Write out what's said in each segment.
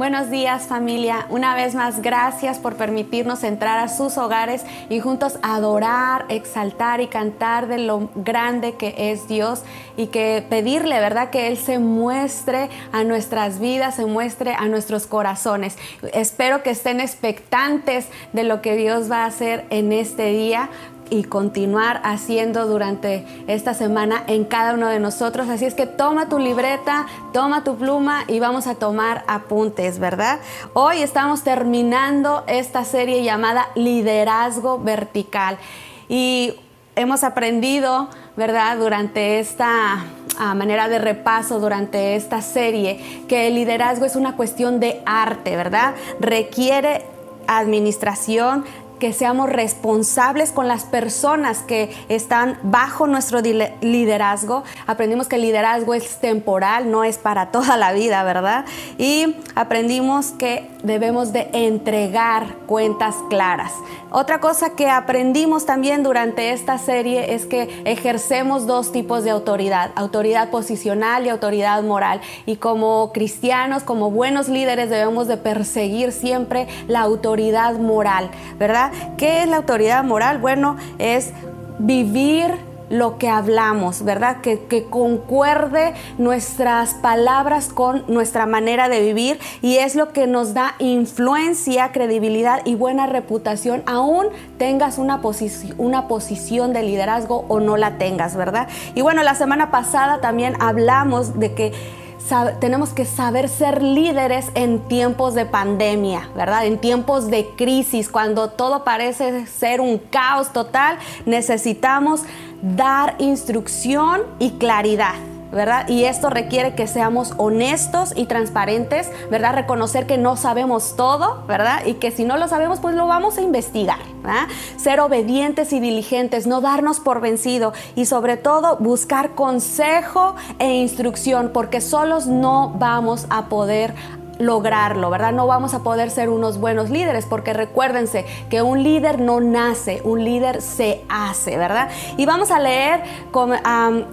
Buenos días familia, una vez más gracias por permitirnos entrar a sus hogares y juntos adorar, exaltar y cantar de lo grande que es Dios y que pedirle, ¿verdad? Que Él se muestre a nuestras vidas, se muestre a nuestros corazones. Espero que estén expectantes de lo que Dios va a hacer en este día y continuar haciendo durante esta semana en cada uno de nosotros. Así es que toma tu libreta, toma tu pluma y vamos a tomar apuntes, ¿verdad? Hoy estamos terminando esta serie llamada Liderazgo Vertical y hemos aprendido, ¿verdad? Durante esta manera de repaso durante esta serie que el liderazgo es una cuestión de arte, ¿verdad? Requiere administración, que seamos responsables con las personas que están bajo nuestro liderazgo. Aprendimos que el liderazgo es temporal, no es para toda la vida, ¿verdad? Y aprendimos que debemos de entregar cuentas claras. Otra cosa que aprendimos también durante esta serie es que ejercemos dos tipos de autoridad, autoridad posicional y autoridad moral. Y como cristianos, como buenos líderes, debemos de perseguir siempre la autoridad moral, ¿verdad? ¿Qué es la autoridad moral? Bueno, es vivir lo que hablamos, ¿verdad? Que, concuerde nuestras palabras con nuestra manera de vivir y es lo que nos da influencia, credibilidad y buena reputación, aún tengas una, una posición de liderazgo o no la tengas, ¿verdad? Y bueno, la semana pasada también hablamos de que tenemos que saber ser líderes en tiempos de pandemia, ¿verdad? En tiempos de crisis, cuando todo parece ser un caos total, necesitamos dar instrucción y claridad. ¿Verdad? Y esto requiere que seamos honestos y transparentes, ¿verdad? Reconocer que no sabemos todo, ¿verdad? Y que si no lo sabemos, pues lo vamos a investigar, ¿verdad? Ser obedientes y diligentes, no darnos por vencido y sobre todo buscar consejo e instrucción, porque solos no vamos a poder lograrlo, ¿verdad? No vamos a poder ser unos buenos líderes porque recuérdense que un líder no nace, un líder se hace, ¿verdad? Y vamos a leer con,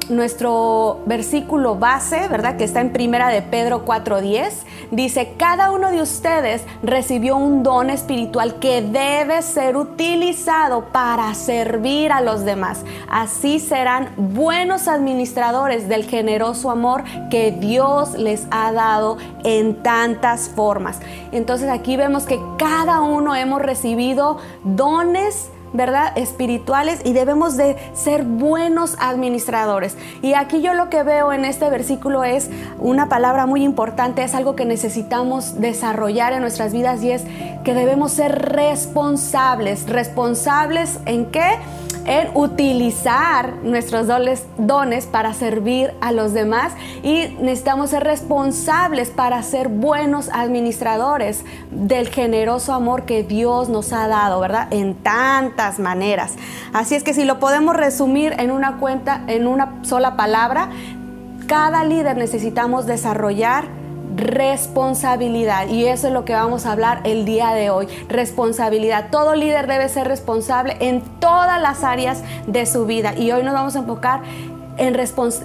nuestro versículo base, ¿verdad? Que está en primera de Pedro 4.10. Dice, cada uno de ustedes recibió un don espiritual que debe ser utilizado para servir a los demás. Así serán buenos administradores del generoso amor que Dios les ha dado en tanto formas. Entonces aquí vemos que cada uno hemos recibido dones ¿verdad? Espirituales y debemos de ser buenos administradores. Y aquí yo lo que veo en este versículo es una palabra muy importante, es algo que necesitamos desarrollar en nuestras vidas y es que debemos ser responsables. ¿Responsables en qué? en utilizar nuestros dones para servir a los demás y necesitamos ser responsables para ser buenos administradores del generoso amor que Dios nos ha dado, ¿verdad? En maneras. Así es que si lo podemos resumir en una cuenta, en una sola palabra, cada líder necesitamos desarrollar responsabilidad. Y eso es lo que vamos a hablar el día de hoy. Responsabilidad. Todo líder debe ser responsable en todas las áreas de su vida. Y hoy nos vamos a enfocar en,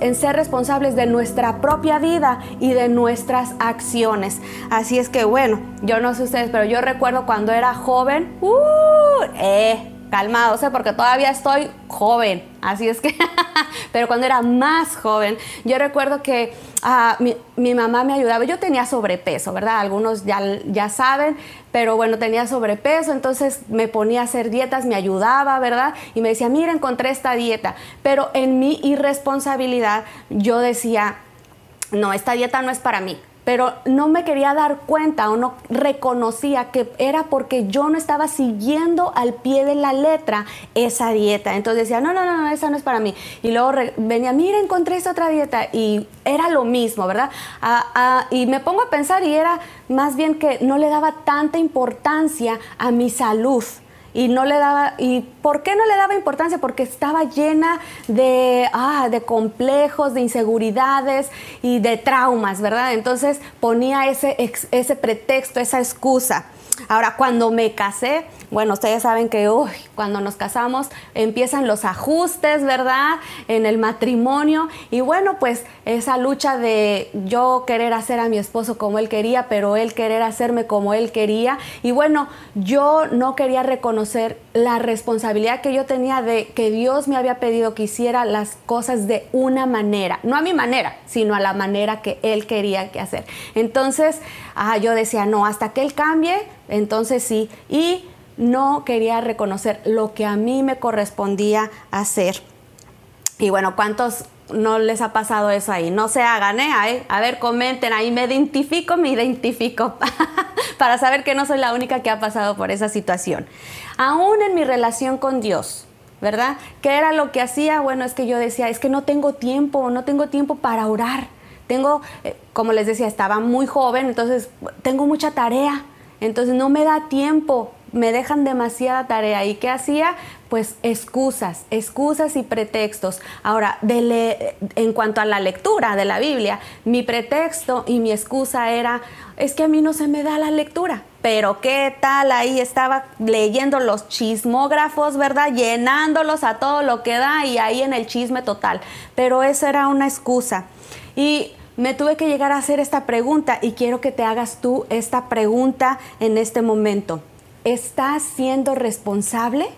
en, ser responsables de nuestra propia vida y de nuestras acciones. Así es que bueno, yo no sé ustedes, pero yo recuerdo cuando era joven, uh, eh, calmado, sé, porque todavía estoy joven, así es que, pero cuando era más joven, yo recuerdo que ah, mi, mamá me ayudaba, yo tenía sobrepeso, ¿verdad? Algunos ya, ya saben, pero bueno, tenía sobrepeso, entonces me ponía a hacer dietas, me ayudaba, ¿verdad? Y me decía, mira, encontré esta dieta, pero en mi irresponsabilidad yo decía, no, esta dieta no es para mí pero no me quería dar cuenta o no reconocía que era porque yo no estaba siguiendo al pie de la letra esa dieta. Entonces decía, no, no, no, esa no es para mí. Y luego venía, mira, encontré esta otra dieta y era lo mismo, ¿verdad? Y me pongo a pensar y era más bien que no le daba tanta importancia a mi salud y no le daba y por qué no le daba importancia porque estaba llena de ah, de complejos de inseguridades y de traumas verdad entonces ponía ese ese pretexto esa excusa Ahora, cuando me casé, bueno, ustedes saben que uy, cuando nos casamos empiezan los ajustes, ¿verdad? En el matrimonio. Y bueno, pues esa lucha de yo querer hacer a mi esposo como él quería, pero él querer hacerme como él quería. Y bueno, yo no quería reconocer la responsabilidad que yo tenía de que Dios me había pedido que hiciera las cosas de una manera, no a mi manera, sino a la manera que él quería que hacer. Entonces, ah, yo decía, no, hasta que él cambie, entonces sí. Y no quería reconocer lo que a mí me correspondía hacer. Y bueno, ¿cuántos no les ha pasado eso ahí? No se hagan, ¿eh? A ver, comenten, ahí me identifico, me identifico, para saber que no soy la única que ha pasado por esa situación. Aún en mi relación con Dios, ¿verdad? ¿Qué era lo que hacía? Bueno, es que yo decía, es que no tengo tiempo, no tengo tiempo para orar. Tengo, eh, como les decía, estaba muy joven, entonces tengo mucha tarea, entonces no me da tiempo me dejan demasiada tarea. ¿Y qué hacía? Pues excusas, excusas y pretextos. Ahora, en cuanto a la lectura de la Biblia, mi pretexto y mi excusa era, es que a mí no se me da la lectura. Pero qué tal, ahí estaba leyendo los chismógrafos, ¿verdad? Llenándolos a todo lo que da y ahí en el chisme total. Pero eso era una excusa. Y me tuve que llegar a hacer esta pregunta y quiero que te hagas tú esta pregunta en este momento. ¿Estás siendo responsable?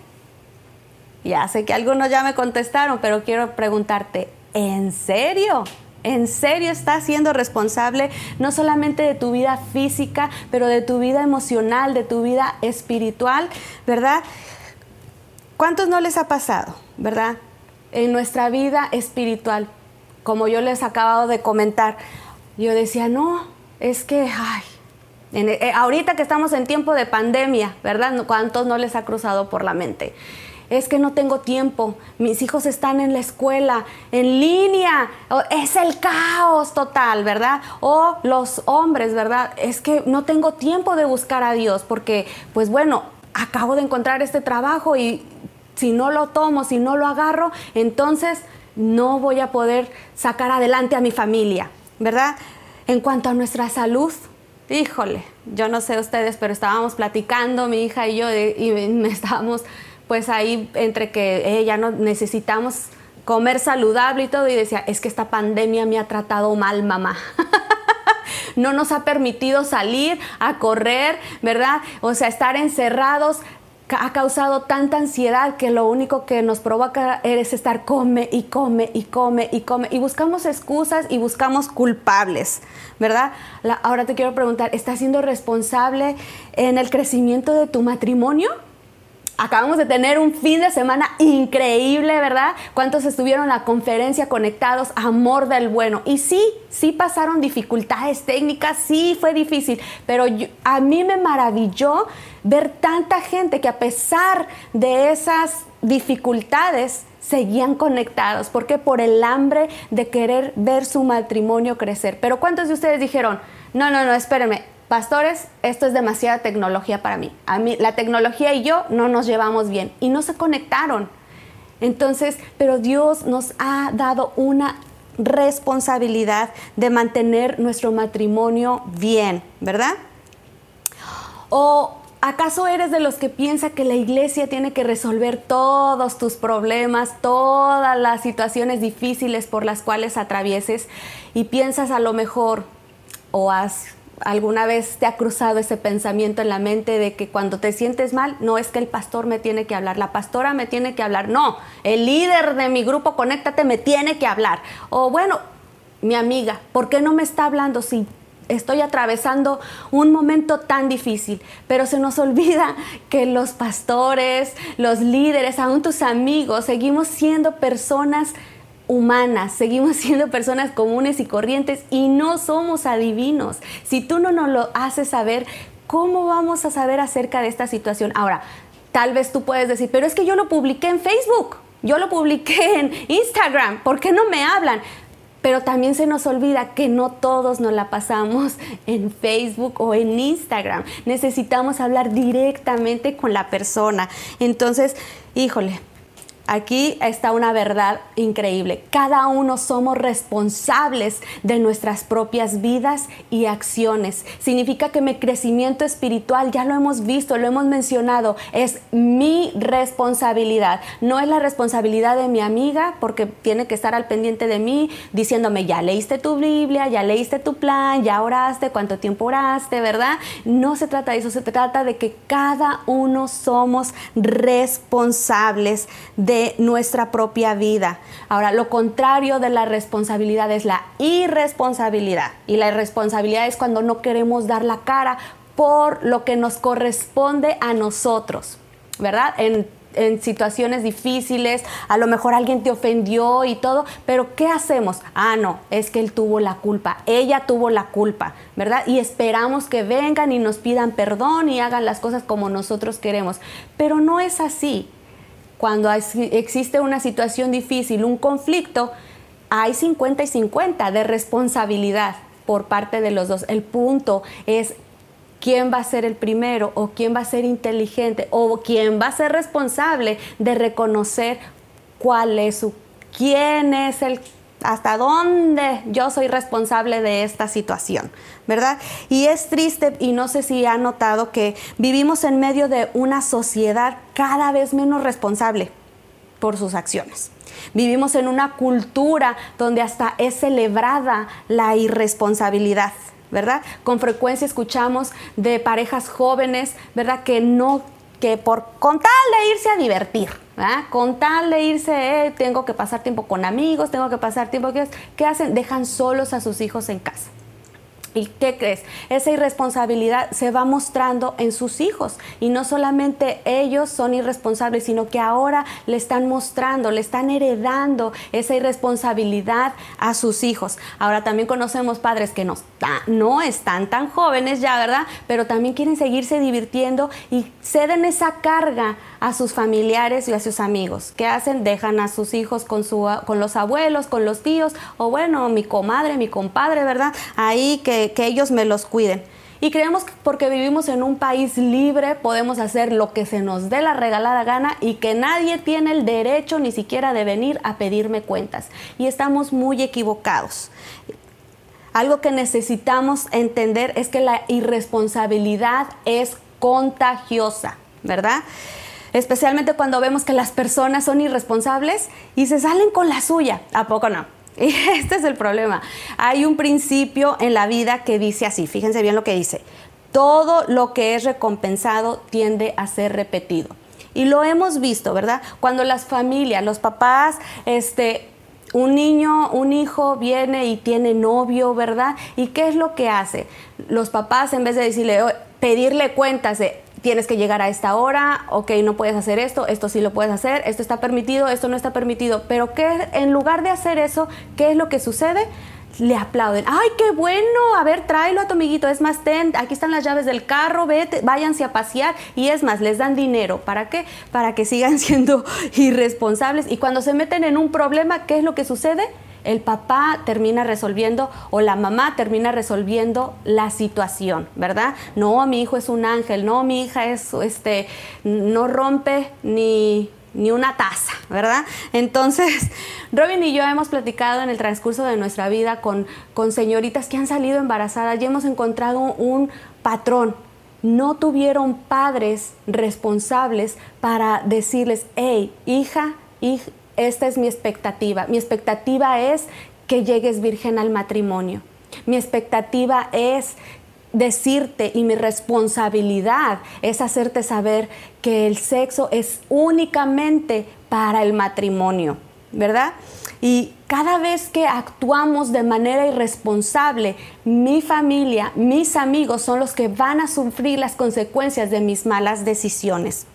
Ya sé que algunos ya me contestaron, pero quiero preguntarte, ¿en serio? ¿En serio estás siendo responsable no solamente de tu vida física, pero de tu vida emocional, de tu vida espiritual, verdad? ¿Cuántos no les ha pasado, verdad? En nuestra vida espiritual, como yo les acabado de comentar, yo decía, no, es que, ay, eh, ahorita que estamos en tiempo de pandemia, ¿verdad? ¿Cuántos no les ha cruzado por la mente? Es que no tengo tiempo, mis hijos están en la escuela, en línea, es el caos total, ¿verdad? O los hombres, ¿verdad? Es que no tengo tiempo de buscar a Dios porque, pues bueno, acabo de encontrar este trabajo y si no lo tomo, si no lo agarro, entonces no voy a poder sacar adelante a mi familia, ¿verdad? En cuanto a nuestra salud, híjole, yo no sé ustedes, pero estábamos platicando mi hija y yo y estábamos pues ahí entre que ella no necesitamos comer saludable y todo y decía, es que esta pandemia me ha tratado mal, mamá. no nos ha permitido salir a correr, ¿verdad? O sea, estar encerrados ha causado tanta ansiedad que lo único que nos provoca es estar come y come y come y come y buscamos excusas y buscamos culpables, ¿verdad? ahora te quiero preguntar, ¿estás siendo responsable en el crecimiento de tu matrimonio? Acabamos de tener un fin de semana increíble, ¿verdad? ¿Cuántos estuvieron en la conferencia conectados? Amor del bueno. Y sí, sí pasaron dificultades técnicas, sí fue difícil, pero a mí me maravilló ver tanta gente que a pesar de esas dificultades seguían conectados. porque Por el hambre de querer ver su matrimonio crecer. Pero ¿cuántos de ustedes dijeron, no, no, no, espérenme, pastores, esto es demasiada tecnología para mí. A mí, la tecnología y yo no nos llevamos bien y no se conectaron. Entonces, pero Dios nos ha dado una responsabilidad de mantener nuestro matrimonio bien, ¿verdad? ¿O acaso eres de los que piensa que la iglesia tiene que resolver todos tus problemas, todas las situaciones difíciles por las cuales atravieses y piensas a lo mejor o has ¿Alguna vez te ha cruzado ese pensamiento en la mente de que cuando te sientes mal, no es que el pastor me tiene que hablar, la pastora me tiene que hablar, no, el líder de mi grupo Conéctate me tiene que hablar? O bueno, mi amiga, ¿por qué no me está hablando si estoy atravesando un momento tan difícil, pero se nos olvida que los pastores, los líderes, aún tus amigos, seguimos siendo personas humanas, seguimos siendo personas comunes y corrientes y no somos adivinos. Si tú no nos lo haces saber, ¿cómo vamos a saber acerca de esta situación? Ahora, tal vez tú puedes decir, pero es que yo lo publiqué en Facebook, yo lo publiqué en Instagram, ¿por qué no me hablan? Pero también se nos olvida que no todos nos la pasamos en Facebook o en Instagram. Necesitamos hablar directamente con la persona. Entonces, híjole, Aquí está una verdad increíble. Cada uno somos responsables de nuestras propias vidas y acciones. Significa que mi crecimiento espiritual, ya lo hemos visto, lo hemos mencionado, es mi responsabilidad. No es la responsabilidad de mi amiga porque tiene que estar al pendiente de mí diciéndome, ya leíste tu Biblia, ya leíste tu plan, ya oraste, cuánto tiempo oraste, ¿verdad? No se trata de eso, se trata de que cada uno somos responsables de nuestra propia vida. Ahora, lo contrario de la responsabilidad es la irresponsabilidad. Y la irresponsabilidad es cuando no queremos dar la cara por lo que nos corresponde a nosotros, ¿verdad? En, situaciones difíciles, a lo mejor alguien te ofendió y todo, pero ¿qué hacemos? Ah, no, es que él tuvo la culpa, ella tuvo la culpa, ¿verdad? Y esperamos que vengan y nos pidan perdón y hagan las cosas como nosotros queremos, pero no es así cuando existe una situación difícil, un conflicto, hay 50 y 50 de responsabilidad por parte de los dos. El punto es quién va a ser el primero o quién va a ser inteligente o quién va a ser responsable de reconocer cuál es su, quién es el hasta dónde yo soy responsable de esta situación, ¿verdad? Y es triste y no sé si ha notado que vivimos en medio de una sociedad cada vez menos responsable por sus acciones. Vivimos en una cultura donde hasta es celebrada la irresponsabilidad. ¿verdad? Con frecuencia escuchamos de parejas jóvenes, ¿verdad? Que no que por con tal de irse a divertir, con tal de irse, eh, tengo que pasar tiempo con amigos, tengo que pasar tiempo, ¿qué hacen? Dejan solos a sus hijos en casa. ¿Y qué crees? Esa irresponsabilidad se va mostrando en sus hijos y no solamente ellos son irresponsables, sino que ahora le están mostrando, le están heredando esa irresponsabilidad a sus hijos. Ahora también conocemos padres que no, no están tan jóvenes ya, ¿verdad? Pero también quieren seguirse divirtiendo y ceden esa carga a sus familiares y a sus amigos. ¿Qué hacen? Dejan a sus hijos con, su, con los abuelos, con los tíos, o bueno, mi comadre, mi compadre, ¿verdad? Ahí que, que ellos me los cuiden. Y creemos que porque vivimos en un país libre podemos hacer lo que se nos dé la regalada gana y que nadie tiene el derecho ni siquiera de venir a pedirme cuentas. Y estamos muy equivocados. Algo que necesitamos entender es que la irresponsabilidad es contagiosa, ¿verdad? especialmente cuando vemos que las personas son irresponsables y se salen con la suya. ¿A poco no? Y este es el problema. Hay un principio en la vida que dice así, fíjense bien lo que dice, todo lo que es recompensado tiende a ser repetido. Y lo hemos visto, ¿verdad? Cuando las familias, los papás, este, un niño, un hijo viene y tiene novio, ¿verdad? ¿Y qué es lo que hace? Los papás, en vez de decirle, pedirle cuentas de, tienes que llegar a esta hora, ok, no puedes hacer esto, esto sí lo puedes hacer, esto está permitido, esto no está permitido, pero que en lugar de hacer eso, ¿qué es lo que sucede? Le aplauden. ¡Ay, qué bueno! A ver, tráelo a tu amiguito. Es más, ten, aquí están las llaves del carro, vete, váyanse a pasear. Y es más, les dan dinero. ¿Para qué? Para que sigan siendo irresponsables. Y cuando se meten en un problema, ¿qué es lo que sucede? El papá termina resolviendo o la mamá termina resolviendo la situación, ¿verdad? No, mi hijo es un ángel, no, mi hija es, este, no rompe ni, ni una taza, ¿verdad? Entonces, Robin y yo hemos platicado en el transcurso de nuestra vida con, con señoritas que han salido embarazadas y hemos encontrado un patrón. No tuvieron padres responsables para decirles, hey, hija, hija esta es mi expectativa. Mi expectativa es que llegues virgen al matrimonio. Mi expectativa es decirte y mi responsabilidad es hacerte saber que el sexo es únicamente para el matrimonio, ¿verdad? Y cada vez que actuamos de manera irresponsable, mi familia, mis amigos son los que van a sufrir las consecuencias de mis malas decisiones.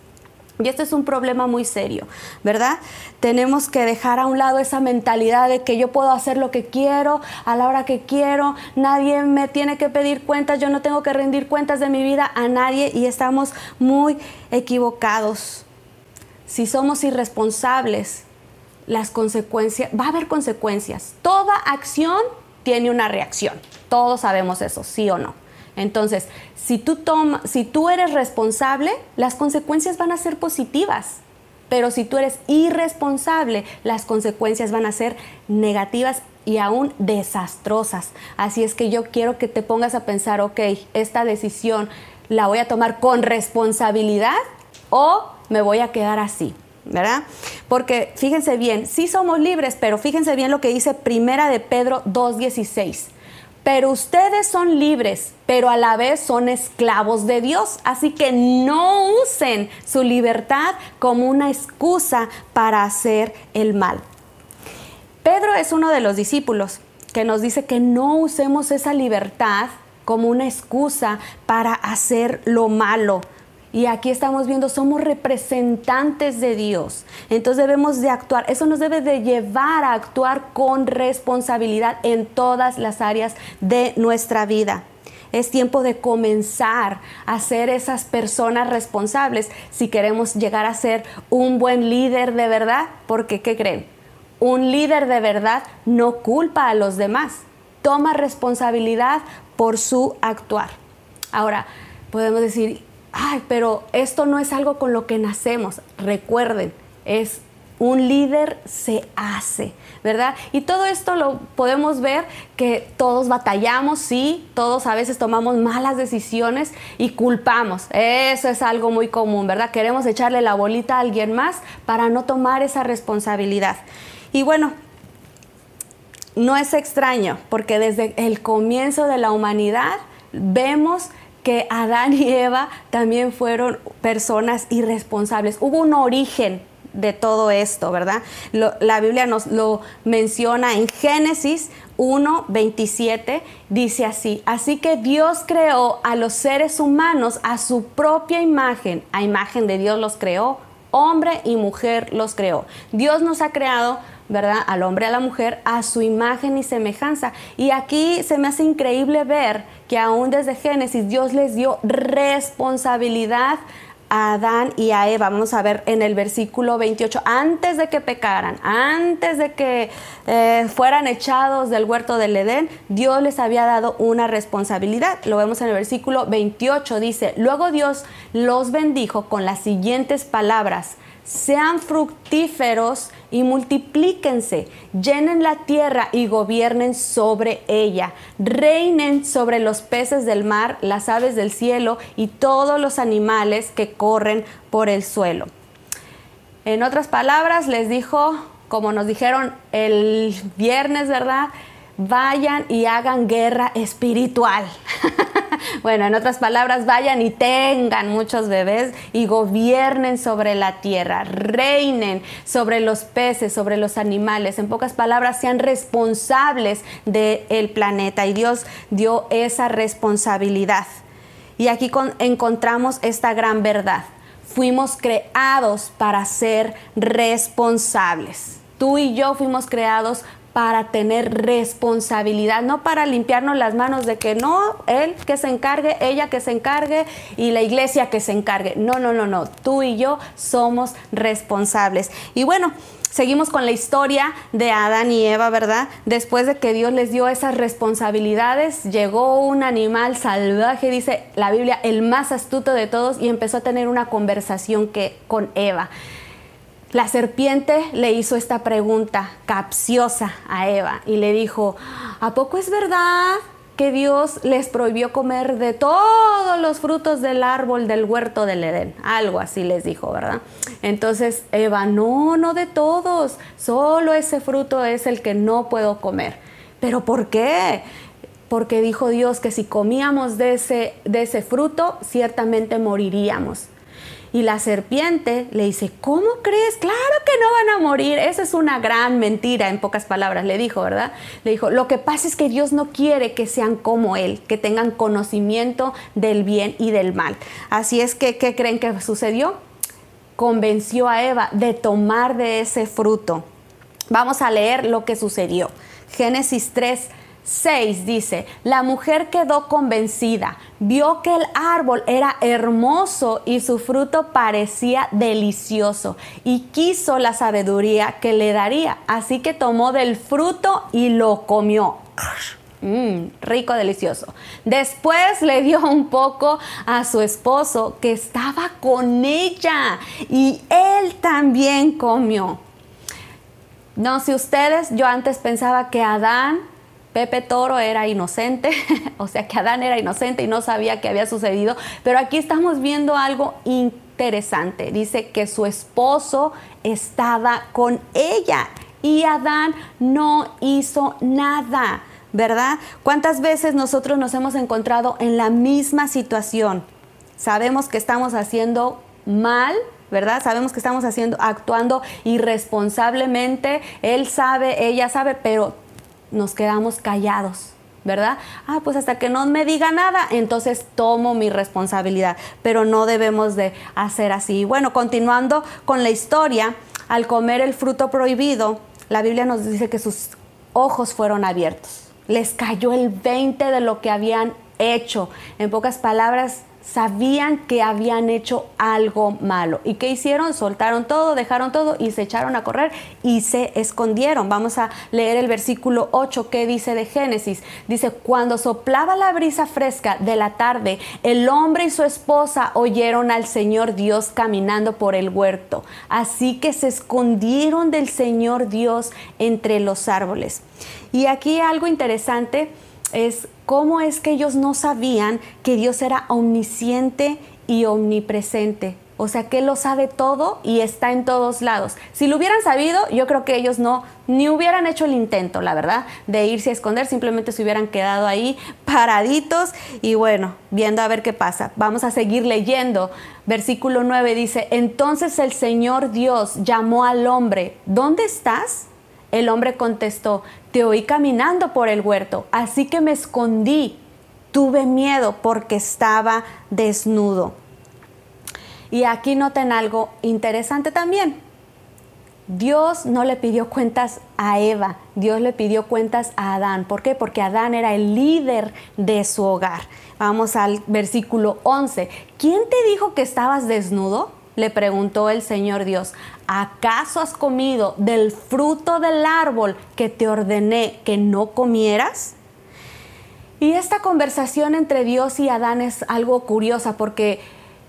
Y este es un problema muy serio, ¿verdad? Tenemos que dejar a un lado esa mentalidad de que yo puedo hacer lo que quiero a la hora que quiero, nadie me tiene que pedir cuentas, yo no tengo que rendir cuentas de mi vida a nadie y estamos muy equivocados. Si somos irresponsables, las consecuencias, va a haber consecuencias. Toda acción tiene una reacción. Todos sabemos eso, sí o no. Entonces, si tú, si tú eres responsable, las consecuencias van a ser positivas. Pero si tú eres irresponsable, las consecuencias van a ser negativas y aún desastrosas. Así es que yo quiero que te pongas a pensar, ok, esta decisión la voy a tomar con responsabilidad o me voy a quedar así. ¿verdad? Porque fíjense bien, sí somos libres, pero fíjense bien lo que dice Primera de Pedro 2.16. Pero ustedes son libres, pero a la vez son esclavos de Dios. Así que no usen su libertad como una excusa para hacer el mal. Pedro es uno de los discípulos que nos dice que no usemos esa libertad como una excusa para hacer lo malo. Y aquí estamos viendo, somos representantes de Dios. Entonces debemos de actuar. Eso nos debe de llevar a actuar con responsabilidad en todas las áreas de nuestra vida. Es tiempo de comenzar a ser esas personas responsables si queremos llegar a ser un buen líder de verdad. Porque, ¿qué creen? Un líder de verdad no culpa a los demás. Toma responsabilidad por su actuar. Ahora, podemos decir, ay, pero esto no es algo con lo que nacemos. Recuerden, es un líder se hace, ¿verdad? Y todo esto lo podemos ver que todos batallamos, sí, todos a veces tomamos malas decisiones y culpamos. Eso es algo muy común, ¿verdad? Queremos echarle la bolita a alguien más para no tomar esa responsabilidad. Y bueno, no es extraño, porque desde el comienzo de la humanidad vemos que Adán y Eva también fueron personas irresponsables. Hubo un origen de todo esto, ¿verdad? la Biblia nos lo menciona en Génesis 1, 27, dice así, así que Dios creó a los seres humanos a su propia imagen, a imagen de Dios los creó, hombre y mujer los creó. Dios nos ha creado ¿verdad? Al hombre a la mujer a su imagen y semejanza. Y aquí se me hace increíble ver que aún desde Génesis Dios les dio responsabilidad a Adán y a Eva. Vamos a ver en el versículo 28, antes de que pecaran, antes de que eh, fueran echados del huerto del Edén, Dios les había dado una responsabilidad. Lo vemos en el versículo 28, dice, luego Dios los bendijo con las siguientes palabras sean fructíferos y multiplíquense, llenen la tierra y gobiernen sobre ella, reinen sobre los peces del mar, las aves del cielo y todos los animales que corren por el suelo. En otras palabras, les dijo, como nos dijeron el viernes, ¿verdad? Vayan y hagan guerra espiritual. bueno, en otras palabras, vayan y tengan muchos bebés y gobiernen sobre la tierra, reinen sobre los peces, sobre los animales. En pocas palabras, sean responsables del planeta. Y Dios dio esa responsabilidad. Y aquí encontramos esta gran verdad. Fuimos creados para ser responsables. Tú y yo fuimos creados para tener responsabilidad, no para limpiarnos las manos de que no, él que se encargue, ella que se encargue y la iglesia que se encargue. No, no, no, no, tú y yo somos responsables. Y bueno, seguimos con la historia de Adán y Eva, ¿verdad? Después de que Dios les dio esas responsabilidades, llegó un animal salvaje, dice la Biblia, el más astuto de todos y empezó a tener una conversación que, con Eva. La serpiente le hizo esta pregunta capciosa a Eva y le dijo, ¿a poco es verdad que Dios les prohibió comer de todos los frutos del árbol del huerto del Edén? Algo así les dijo, ¿verdad? Entonces Eva, no, no de todos, solo ese fruto es el que no puedo comer. ¿Pero por qué? Porque dijo Dios que si comíamos de ese, de ese fruto, ciertamente moriríamos. Y la serpiente le dice, ¿cómo crees? Claro que no van a morir. Esa es una gran mentira, en pocas palabras, le dijo, ¿verdad? Le dijo, lo que pasa es que Dios no quiere que sean como Él, que tengan conocimiento del bien y del mal. Así es que, ¿qué creen que sucedió? Convenció a Eva de tomar de ese fruto. Vamos a leer lo que sucedió. Génesis 3, 6 dice, la mujer quedó convencida, vio que el árbol era hermoso y su fruto parecía delicioso y quiso la sabiduría que le daría, así que tomó del fruto y lo comió. Mmm, rico, delicioso. Después le dio un poco a su esposo que estaba con ella y él también comió. No sé ustedes, yo antes pensaba que Adán, Pepe Toro era inocente, o sea que Adán era inocente y no sabía qué había sucedido, pero aquí estamos viendo algo interesante. Dice que su esposo estaba con ella y Adán no hizo nada. ¿verdad? ¿Cuántas veces nosotros nos hemos encontrado en la misma situación? Sabemos que estamos haciendo mal, ¿verdad? Sabemos que estamos haciendo, actuando irresponsablemente. Él sabe, ella sabe, pero nos quedamos callados. ¿Verdad? Ah, pues hasta que no me diga nada, entonces tomo mi responsabilidad, pero no debemos de hacer así. Bueno, continuando con la historia, al comer el fruto prohibido, la Biblia nos dice que sus ojos fueron abiertos les cayó el 20 de lo que habían hecho. En pocas palabras, sabían que habían hecho algo malo. ¿Y qué hicieron? Soltaron todo, dejaron todo y se echaron a correr y se escondieron. Vamos a leer el versículo 8 que dice de Génesis. Dice, cuando soplaba la brisa fresca de la tarde, el hombre y su esposa oyeron al Señor Dios caminando por el huerto. Así que se escondieron del Señor Dios entre los árboles. Y aquí algo interesante es cómo es que ellos no sabían que Dios era omnisciente y omnipresente. O sea, que Él lo sabe todo y está en todos lados. Si lo hubieran sabido, yo creo que ellos no, ni hubieran hecho el intento, la verdad, de irse a esconder, simplemente se hubieran quedado ahí paraditos y bueno, viendo a ver qué pasa. Vamos a seguir leyendo. Versículo 9 dice, entonces el Señor Dios llamó al hombre, ¿dónde estás? El hombre contestó, te oí caminando por el huerto, así que me escondí. Tuve miedo porque estaba desnudo. Y aquí noten algo interesante también. Dios no le pidió cuentas a Eva, Dios le pidió cuentas a Adán. ¿Por qué? Porque Adán era el líder de su hogar. Vamos al versículo 11. ¿Quién te dijo que estabas desnudo? le preguntó el Señor Dios, ¿acaso has comido del fruto del árbol que te ordené que no comieras? Y esta conversación entre Dios y Adán es algo curiosa porque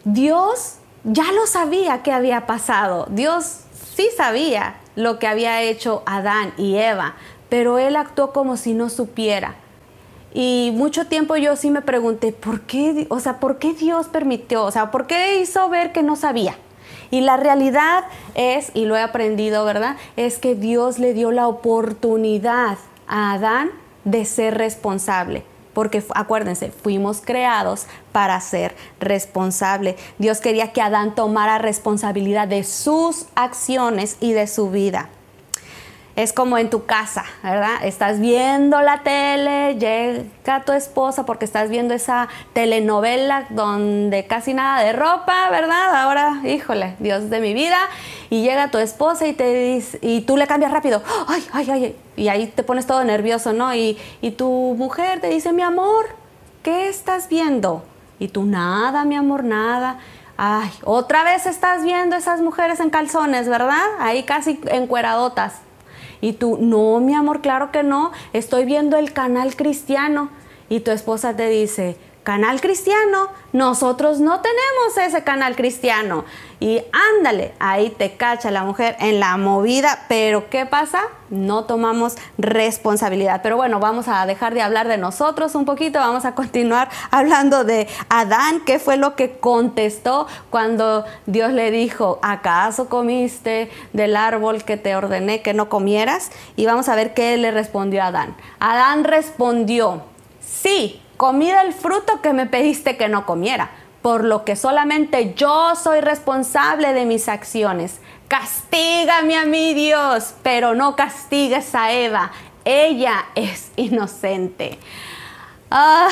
Dios ya lo sabía que había pasado. Dios sí sabía lo que había hecho Adán y Eva, pero él actuó como si no supiera. Y mucho tiempo yo sí me pregunté, ¿por qué? O sea, ¿por qué Dios permitió? O sea, ¿por qué hizo ver que no sabía? Y la realidad es, y lo he aprendido, ¿verdad? Es que Dios le dio la oportunidad a Adán de ser responsable. Porque acuérdense, fuimos creados para ser responsable. Dios quería que Adán tomara responsabilidad de sus acciones y de su vida es como en tu casa, ¿verdad? Estás viendo la tele, llega tu esposa porque estás viendo esa telenovela donde casi nada de ropa, ¿verdad? Ahora, híjole, Dios de mi vida, y llega tu esposa y te dice, y tú le cambias rápido, ay, ay, ay, y ahí te pones todo nervioso, ¿no? Y, y tu mujer te dice, mi amor, ¿qué estás viendo? Y tú, nada, mi amor, nada. Ay, otra vez estás viendo esas mujeres en calzones, ¿verdad? Ahí casi encueradotas. Y tú, no, mi amor, claro que no, estoy viendo el canal cristiano. Y tu esposa te dice, canal cristiano, nosotros no tenemos ese canal cristiano. Y ándale, ahí te cacha la mujer en la movida, pero ¿qué pasa? No tomamos responsabilidad. Pero bueno, vamos a dejar de hablar de nosotros un poquito, vamos a continuar hablando de Adán, qué fue lo que contestó cuando Dios le dijo, ¿acaso comiste del árbol que te ordené que no comieras? Y vamos a ver qué le respondió Adán. Adán respondió, sí comí del fruto que me pediste que no comiera, por lo que solamente yo soy responsable de mis acciones. Castígame a mi Dios, pero no castigues a Eva. Ella es inocente. Ah,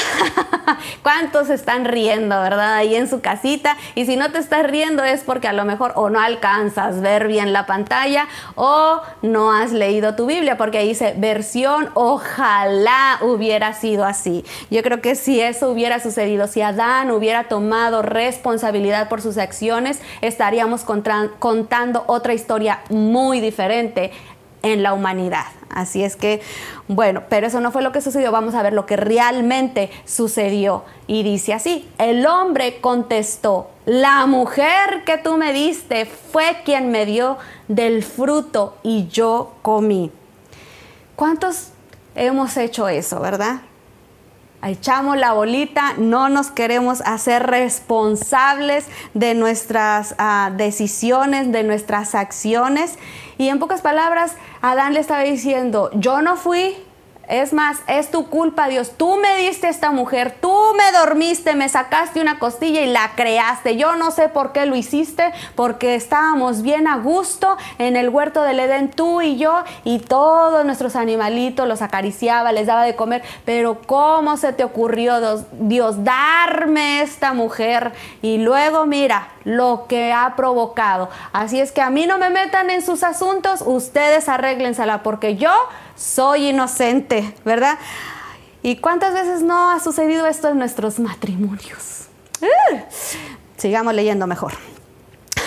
¿Cuántos están riendo, verdad? Ahí en su casita. Y si no te estás riendo es porque a lo mejor o no alcanzas ver bien la pantalla o no has leído tu Biblia, porque dice versión, ojalá hubiera sido así. Yo creo que si eso hubiera sucedido, si Adán hubiera tomado responsabilidad por sus acciones, estaríamos contando otra historia muy diferente en la humanidad. Así es que, bueno, pero eso no fue lo que sucedió. Vamos a ver lo que realmente sucedió. Y dice así, el hombre contestó, la mujer que tú me diste fue quien me dio del fruto y yo comí. ¿Cuántos hemos hecho eso, verdad? echamos la bolita, no nos queremos hacer responsables de nuestras ah, decisiones, de nuestras acciones. Y en pocas palabras, Adán le estaba diciendo, yo no fui, es más, es tu culpa, Dios. Tú me diste esta mujer, tú me dormiste, me sacaste una costilla y la creaste. Yo no sé por qué lo hiciste, porque estábamos bien a gusto en el huerto del Edén, tú y yo, y todos nuestros animalitos los acariciaba, les daba de comer. Pero ¿cómo se te ocurrió, Dios, darme esta mujer? Y luego, mira, lo que ha provocado. Así es que a mí no me metan en sus asuntos, ustedes arréglensela, porque yo soy inocente, ¿verdad? ¿Y cuántas veces no ha sucedido esto en nuestros matrimonios? ¡Uh! sigamos leyendo mejor.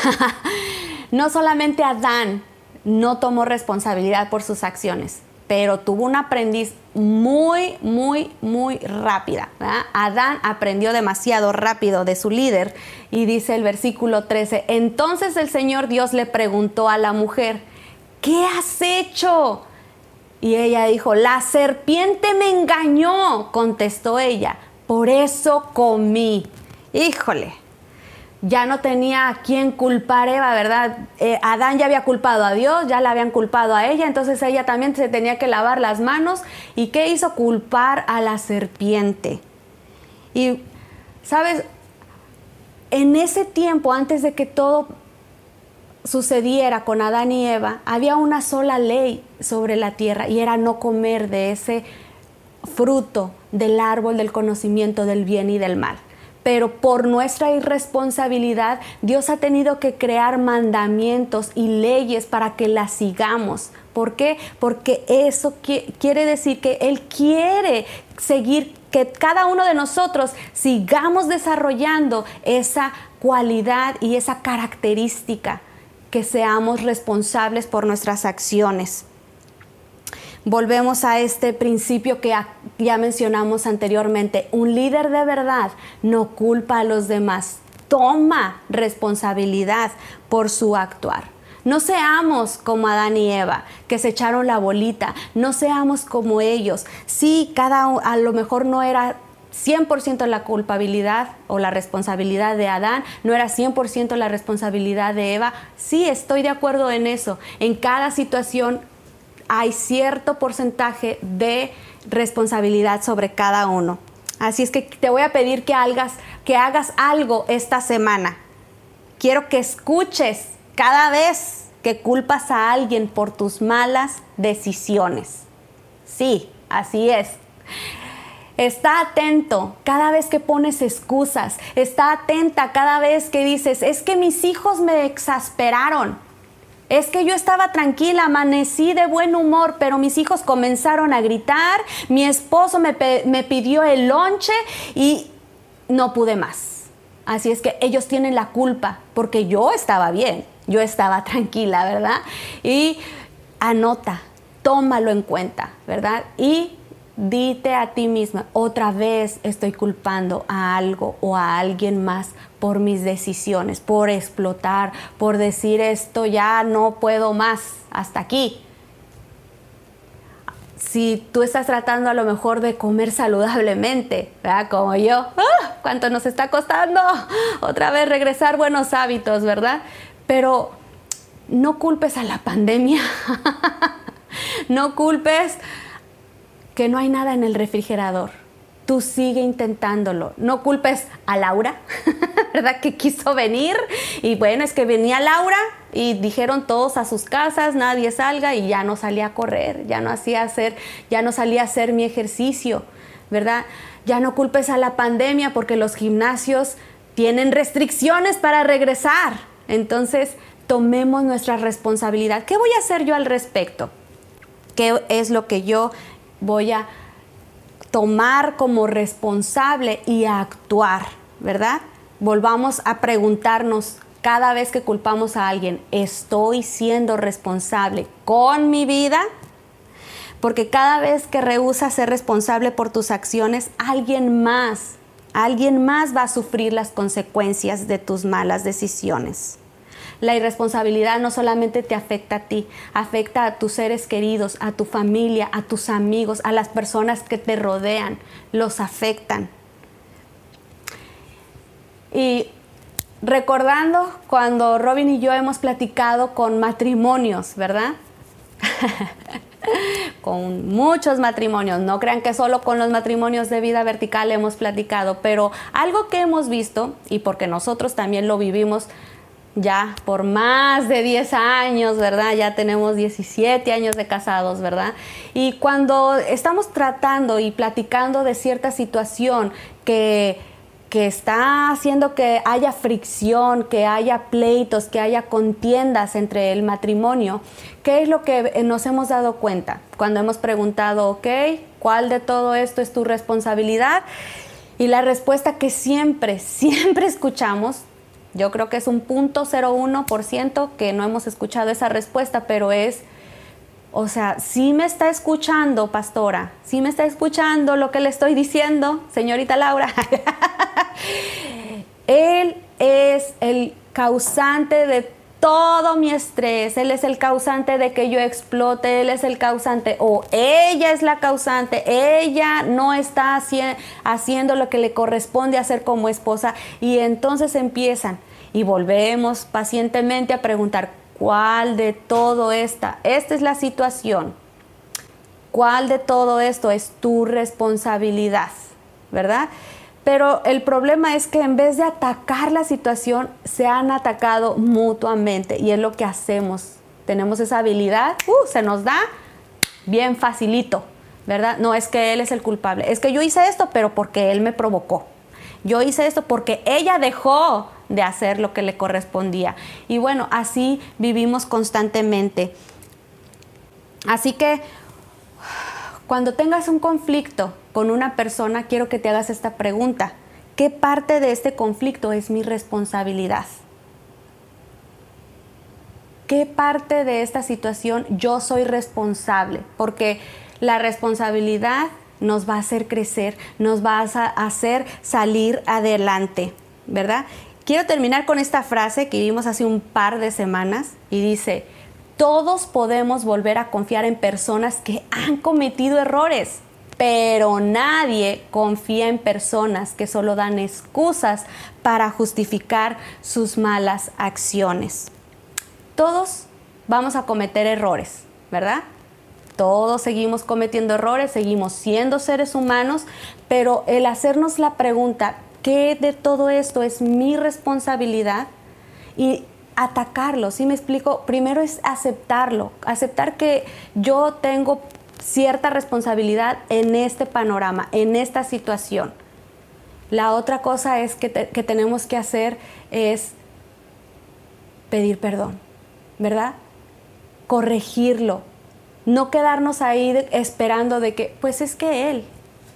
no solamente Adán no tomó responsabilidad por sus acciones, pero tuvo un aprendiz muy, muy, muy rápida. Adán aprendió demasiado rápido de su líder y dice el versículo 13, entonces el Señor Dios le preguntó a la mujer, ¿qué has hecho? Y ella dijo, la serpiente me engañó, contestó ella, por eso comí. Híjole, ya no tenía a quién culpar Eva, ¿verdad? Eh, Adán ya había culpado a Dios, ya la habían culpado a ella, entonces ella también se tenía que lavar las manos. ¿Y qué hizo? Culpar a la serpiente. Y, ¿sabes? En ese tiempo, antes de que todo sucediera con Adán y Eva, había una sola ley sobre la tierra y era no comer de ese fruto del árbol del conocimiento del bien y del mal. Pero por nuestra irresponsabilidad, Dios ha tenido que crear mandamientos y leyes para que las sigamos. ¿Por qué? Porque eso quiere decir que Él quiere seguir, que cada uno de nosotros sigamos desarrollando esa cualidad y esa característica que seamos responsables por nuestras acciones. Volvemos a este principio que ya mencionamos anteriormente. Un líder de verdad no culpa a los demás, toma responsabilidad por su actuar. No seamos como Adán y Eva, que se echaron la bolita. No seamos como ellos. Sí, cada a lo mejor no era 100% la culpabilidad o la responsabilidad de Adán, no era 100% la responsabilidad de Eva. Sí, estoy de acuerdo en eso. En cada situación hay cierto porcentaje de responsabilidad sobre cada uno. Así es que te voy a pedir que hagas, que hagas algo esta semana. Quiero que escuches cada vez que culpas a alguien por tus malas decisiones. Sí, así es. Está atento cada vez que pones excusas. Está atenta cada vez que dices, es que mis hijos me exasperaron. Es que yo estaba tranquila, amanecí de buen humor, pero mis hijos comenzaron a gritar, mi esposo me, pidió el lonche y no pude más. Así es que ellos tienen la culpa, porque yo estaba bien, yo estaba tranquila, ¿verdad? Y anota, tómalo en cuenta, ¿verdad? Y Dite a ti misma, otra vez estoy culpando a algo o a alguien más por mis decisiones, por explotar, por decir esto ya no puedo más, hasta aquí. Si tú estás tratando a lo mejor de comer saludablemente, ¿verdad? Como yo, ¡ah! ¿cuánto nos está costando? Otra vez regresar buenos hábitos, ¿verdad? Pero no culpes a la pandemia, no culpes que no hay nada en el refrigerador. Tú sigue intentándolo. No culpes a Laura, ¿verdad? Que quiso venir. Y bueno, es que venía Laura y dijeron todos a sus casas, nadie salga y ya no salía a correr, ya no hacía hacer, ya no salía a hacer mi ejercicio, ¿verdad? Ya no culpes a la pandemia porque los gimnasios tienen restricciones para regresar. Entonces, tomemos nuestra responsabilidad. ¿Qué voy a hacer yo al respecto? ¿Qué es lo que yo voy a tomar como responsable y a actuar, ¿verdad? Volvamos a preguntarnos cada vez que culpamos a alguien, ¿estoy siendo responsable con mi vida? porque cada vez que rehusas ser responsable por tus acciones, alguien más, alguien más va a sufrir las consecuencias de tus malas decisiones. La irresponsabilidad no solamente te afecta a ti, afecta a tus seres queridos, a tu familia, a tus amigos, a las personas que te rodean, los afectan. Y recordando cuando Robin y yo hemos platicado con matrimonios, ¿verdad? con muchos matrimonios, no crean que solo con los matrimonios de vida vertical hemos platicado, pero algo que hemos visto, y porque nosotros también lo vivimos, ya por más de 10 años, ¿verdad? Ya tenemos 17 años de casados, ¿verdad? Y cuando estamos tratando y platicando de cierta situación que, que está haciendo que haya fricción, que haya pleitos, que haya contiendas entre el matrimonio, ¿qué es lo que nos hemos dado cuenta? Cuando hemos preguntado, ok, ¿cuál de todo esto es tu responsabilidad? Y la respuesta que siempre, siempre escuchamos yo creo que es un punto 01% que no hemos escuchado esa respuesta, pero es, o sea, si me está escuchando, pastora, si me está escuchando lo que le estoy diciendo, señorita Laura. Él es el causante de todo mi estrés, Él es el causante de que yo explote, Él es el causante o ella es la causante, ella no está haciendo lo que le corresponde hacer como esposa. Y entonces empiezan y volvemos pacientemente a preguntar cuál de todo esta, esta es la situación, cuál de todo esto es tu responsabilidad, ¿verdad? Pero el problema es que en vez de atacar la situación, se han atacado mutuamente y es lo que hacemos. Tenemos esa habilidad, uh, se nos da bien facilito, ¿verdad? No es que él es el culpable, es que yo hice esto, pero porque él me provocó. Yo hice esto porque ella dejó de hacer lo que le correspondía. Y bueno, así vivimos constantemente. Así que cuando tengas un conflicto con una persona, quiero que te hagas esta pregunta. ¿Qué parte de este conflicto es mi responsabilidad? ¿Qué parte de esta situación yo soy responsable? Porque la responsabilidad nos va a hacer crecer, nos va a hacer salir adelante, ¿verdad? Quiero terminar con esta frase que vimos hace un par de semanas y dice, todos podemos volver a confiar en personas que han cometido errores, pero nadie confía en personas que solo dan excusas para justificar sus malas acciones. Todos vamos a cometer errores, ¿verdad? Todos seguimos cometiendo errores, seguimos siendo seres humanos, pero el hacernos la pregunta, ¿qué de todo esto es mi responsabilidad? Y atacarlo, ¿sí me explico? Primero es aceptarlo, aceptar que yo tengo cierta responsabilidad en este panorama, en esta situación. La otra cosa es que, que tenemos que hacer es pedir perdón, ¿verdad? Corregirlo, no quedarnos ahí esperando de que, pues es que él,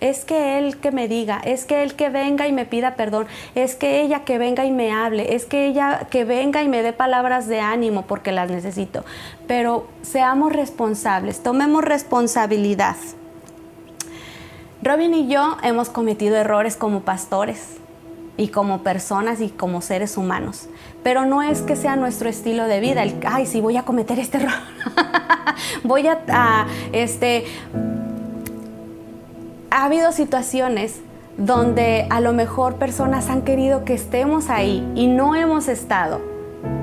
es que él que me diga, es que él que venga y me pida perdón, es que ella que venga y me hable, es que ella que venga y me dé palabras de ánimo porque las necesito. Pero seamos responsables, tomemos responsabilidad. Robin y yo hemos cometido errores como pastores y como personas y como seres humanos. Pero no es que sea nuestro estilo de vida, el, ay, sí, voy a cometer este error, voy a, este... Ha habido situaciones donde a lo mejor personas han querido que estemos ahí y no hemos estado.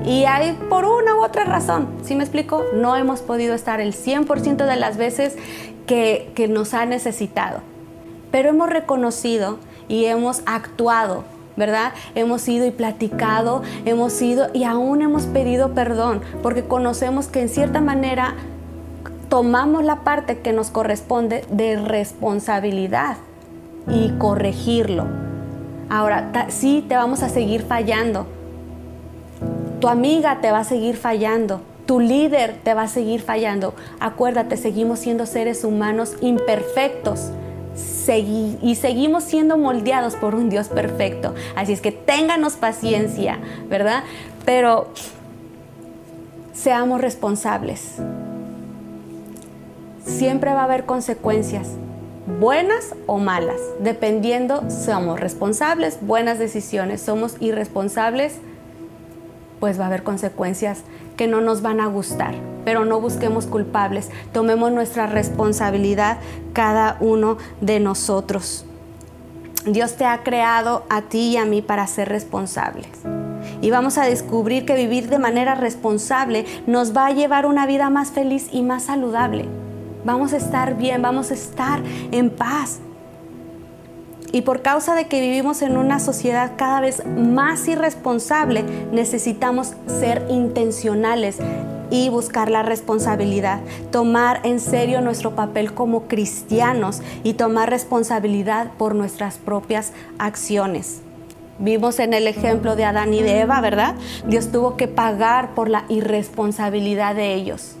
Y hay por una u otra razón, ¿sí me explico? No hemos podido estar el 100% de las veces que, que nos ha necesitado. Pero hemos reconocido y hemos actuado ¿verdad? Hemos ido y platicado, hemos ido y aún hemos pedido perdón, porque conocemos que en cierta manera tomamos la parte que nos corresponde de responsabilidad y corregirlo. Ahora, sí te vamos a seguir fallando. Tu amiga te va a seguir fallando. Tu líder te va a seguir fallando. Acuérdate, seguimos siendo seres humanos imperfectos y seguimos siendo moldeados por un Dios perfecto. Así es que ténganos paciencia, ¿verdad? Pero seamos responsables. Siempre va a haber consecuencias, buenas o malas, dependiendo somos responsables, buenas decisiones, somos irresponsables, pues va a haber consecuencias que no nos van a gustar, pero no busquemos culpables, tomemos nuestra responsabilidad cada uno de nosotros. Dios te ha creado a ti y a mí para ser responsables. Y vamos a descubrir que vivir de manera responsable nos va a llevar una vida más feliz y más saludable. Vamos a estar bien, vamos a estar en paz. Y por causa de que vivimos en una sociedad cada vez más irresponsable, necesitamos ser intencionales y buscar la responsabilidad, tomar en serio nuestro papel como cristianos y tomar responsabilidad por nuestras propias acciones. Vimos en el ejemplo de Adán y de Eva, ¿verdad? Dios tuvo que pagar por la irresponsabilidad de ellos.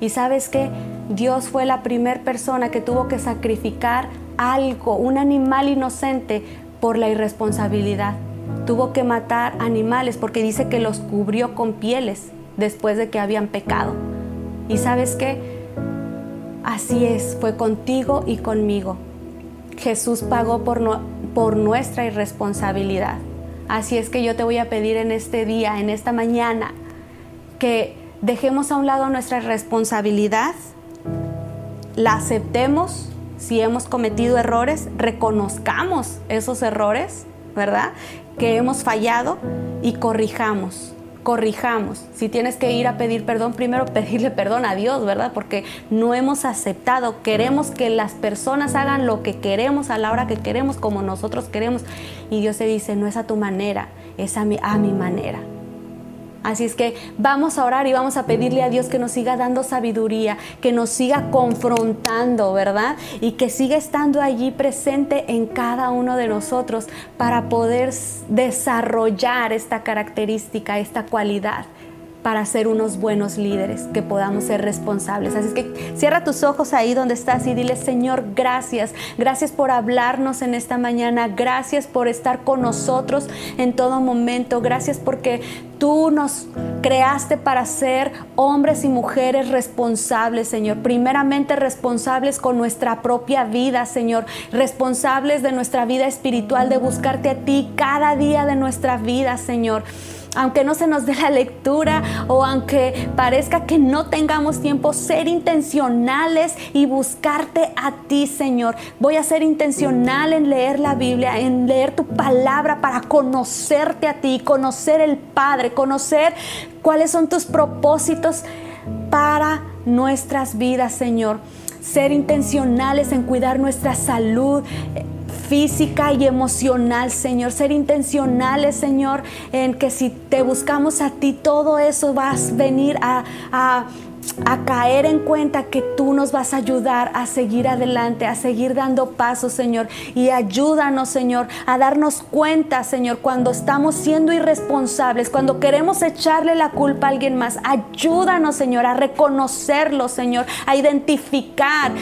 Y sabes que Dios fue la primera persona que tuvo que sacrificar algo, un animal inocente, por la irresponsabilidad. Tuvo que matar animales porque dice que los cubrió con pieles después de que habían pecado. Y sabes qué? Así es, fue contigo y conmigo. Jesús pagó por, por nuestra irresponsabilidad. Así es que yo te voy a pedir en este día, en esta mañana, que dejemos a un lado nuestra responsabilidad, la aceptemos si hemos cometido errores, reconozcamos esos errores, ¿verdad? Que hemos fallado y corrijamos corrijamos. Si tienes que ir a pedir perdón, primero pedirle perdón a Dios, ¿verdad? Porque no hemos aceptado, queremos que las personas hagan lo que queremos a la hora que queremos, como nosotros queremos. Y Dios te dice, no es a tu manera, es a mi, a mi manera. Así es que vamos a orar y vamos a pedirle a Dios que nos siga dando sabiduría, que nos siga confrontando, ¿verdad? Y que siga estando allí presente en cada uno de nosotros para poder desarrollar esta característica, esta cualidad para ser unos buenos líderes, que podamos ser responsables. Así es que cierra tus ojos ahí donde estás y dile, Señor, gracias. Gracias por hablarnos en esta mañana. Gracias por estar con nosotros en todo momento. Gracias porque tú nos creaste para ser hombres y mujeres responsables, Señor. Primeramente responsables con nuestra propia vida, Señor. Responsables de nuestra vida espiritual, de buscarte a ti cada día de nuestra vida, Señor aunque no se nos dé la lectura o aunque parezca que no tengamos tiempo, ser intencionales y buscarte a ti, Señor. Voy a ser intencional en leer la Biblia, en leer tu palabra para conocerte a ti, conocer el Padre, conocer cuáles son tus propósitos para nuestras vidas, Señor. Ser intencionales en cuidar nuestra salud física y emocional, Señor. Ser intencionales, Señor, en que si te buscamos a ti, todo eso vas a venir a, a a caer en cuenta que tú nos vas a ayudar a seguir adelante, a seguir dando pasos, Señor. Y ayúdanos, Señor, a darnos cuenta, Señor, cuando estamos siendo irresponsables, cuando queremos echarle la culpa a alguien más. Ayúdanos, Señor, a reconocerlo, Señor, a identificar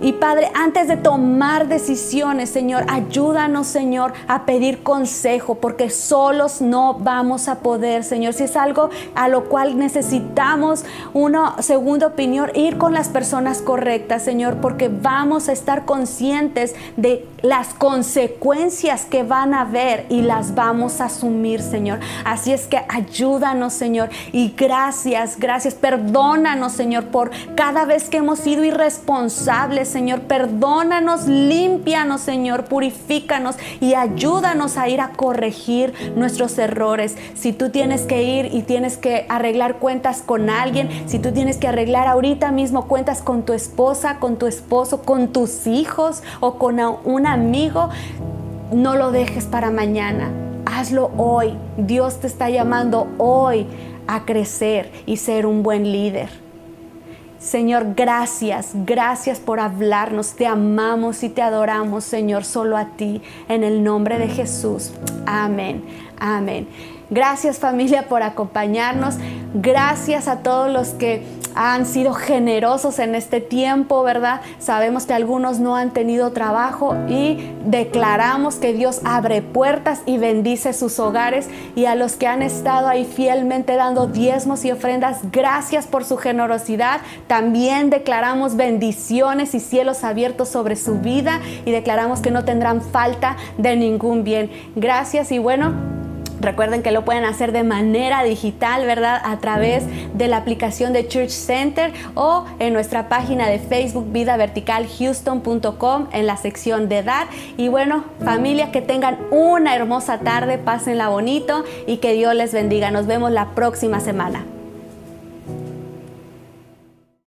y Padre, antes de tomar decisiones, Señor, ayúdanos, Señor, a pedir consejo, porque solos no vamos a poder, Señor. Si es algo a lo cual necesitamos una segunda opinión, ir con las personas correctas, Señor, porque vamos a estar conscientes de las consecuencias que van a haber y las vamos a asumir, Señor. Así es que ayúdanos, Señor, y gracias, gracias. Perdónanos, Señor, por cada vez que hemos sido irresponsables Señor. Perdónanos, límpianos, Señor, purifícanos y ayúdanos a ir a corregir nuestros errores. Si tú tienes que ir y tienes que arreglar cuentas con alguien, si tú tienes que arreglar ahorita mismo cuentas con tu esposa, con tu esposo, con tus hijos o con un amigo, no lo dejes para mañana. Hazlo hoy. Dios te está llamando hoy a crecer y ser un buen líder. Señor, gracias, gracias por hablarnos. Te amamos y te adoramos, Señor, solo a ti, en el nombre de Jesús. Amén, amén. Gracias familia por acompañarnos. Gracias a todos los que han sido generosos en este tiempo, ¿verdad? Sabemos que algunos no han tenido trabajo y declaramos que Dios abre puertas y bendice sus hogares y a los que han estado ahí fielmente dando diezmos y ofrendas, gracias por su generosidad. También declaramos bendiciones y cielos abiertos sobre su vida y declaramos que no tendrán falta de ningún bien. Gracias y bueno. Recuerden que lo pueden hacer de manera digital, ¿verdad? A través de la aplicación de Church Center o en nuestra página de Facebook Vida Vertical Houston.com en la sección de dar. Y bueno, familia, que tengan una hermosa tarde, pásenla bonito y que Dios les bendiga. Nos vemos la próxima semana.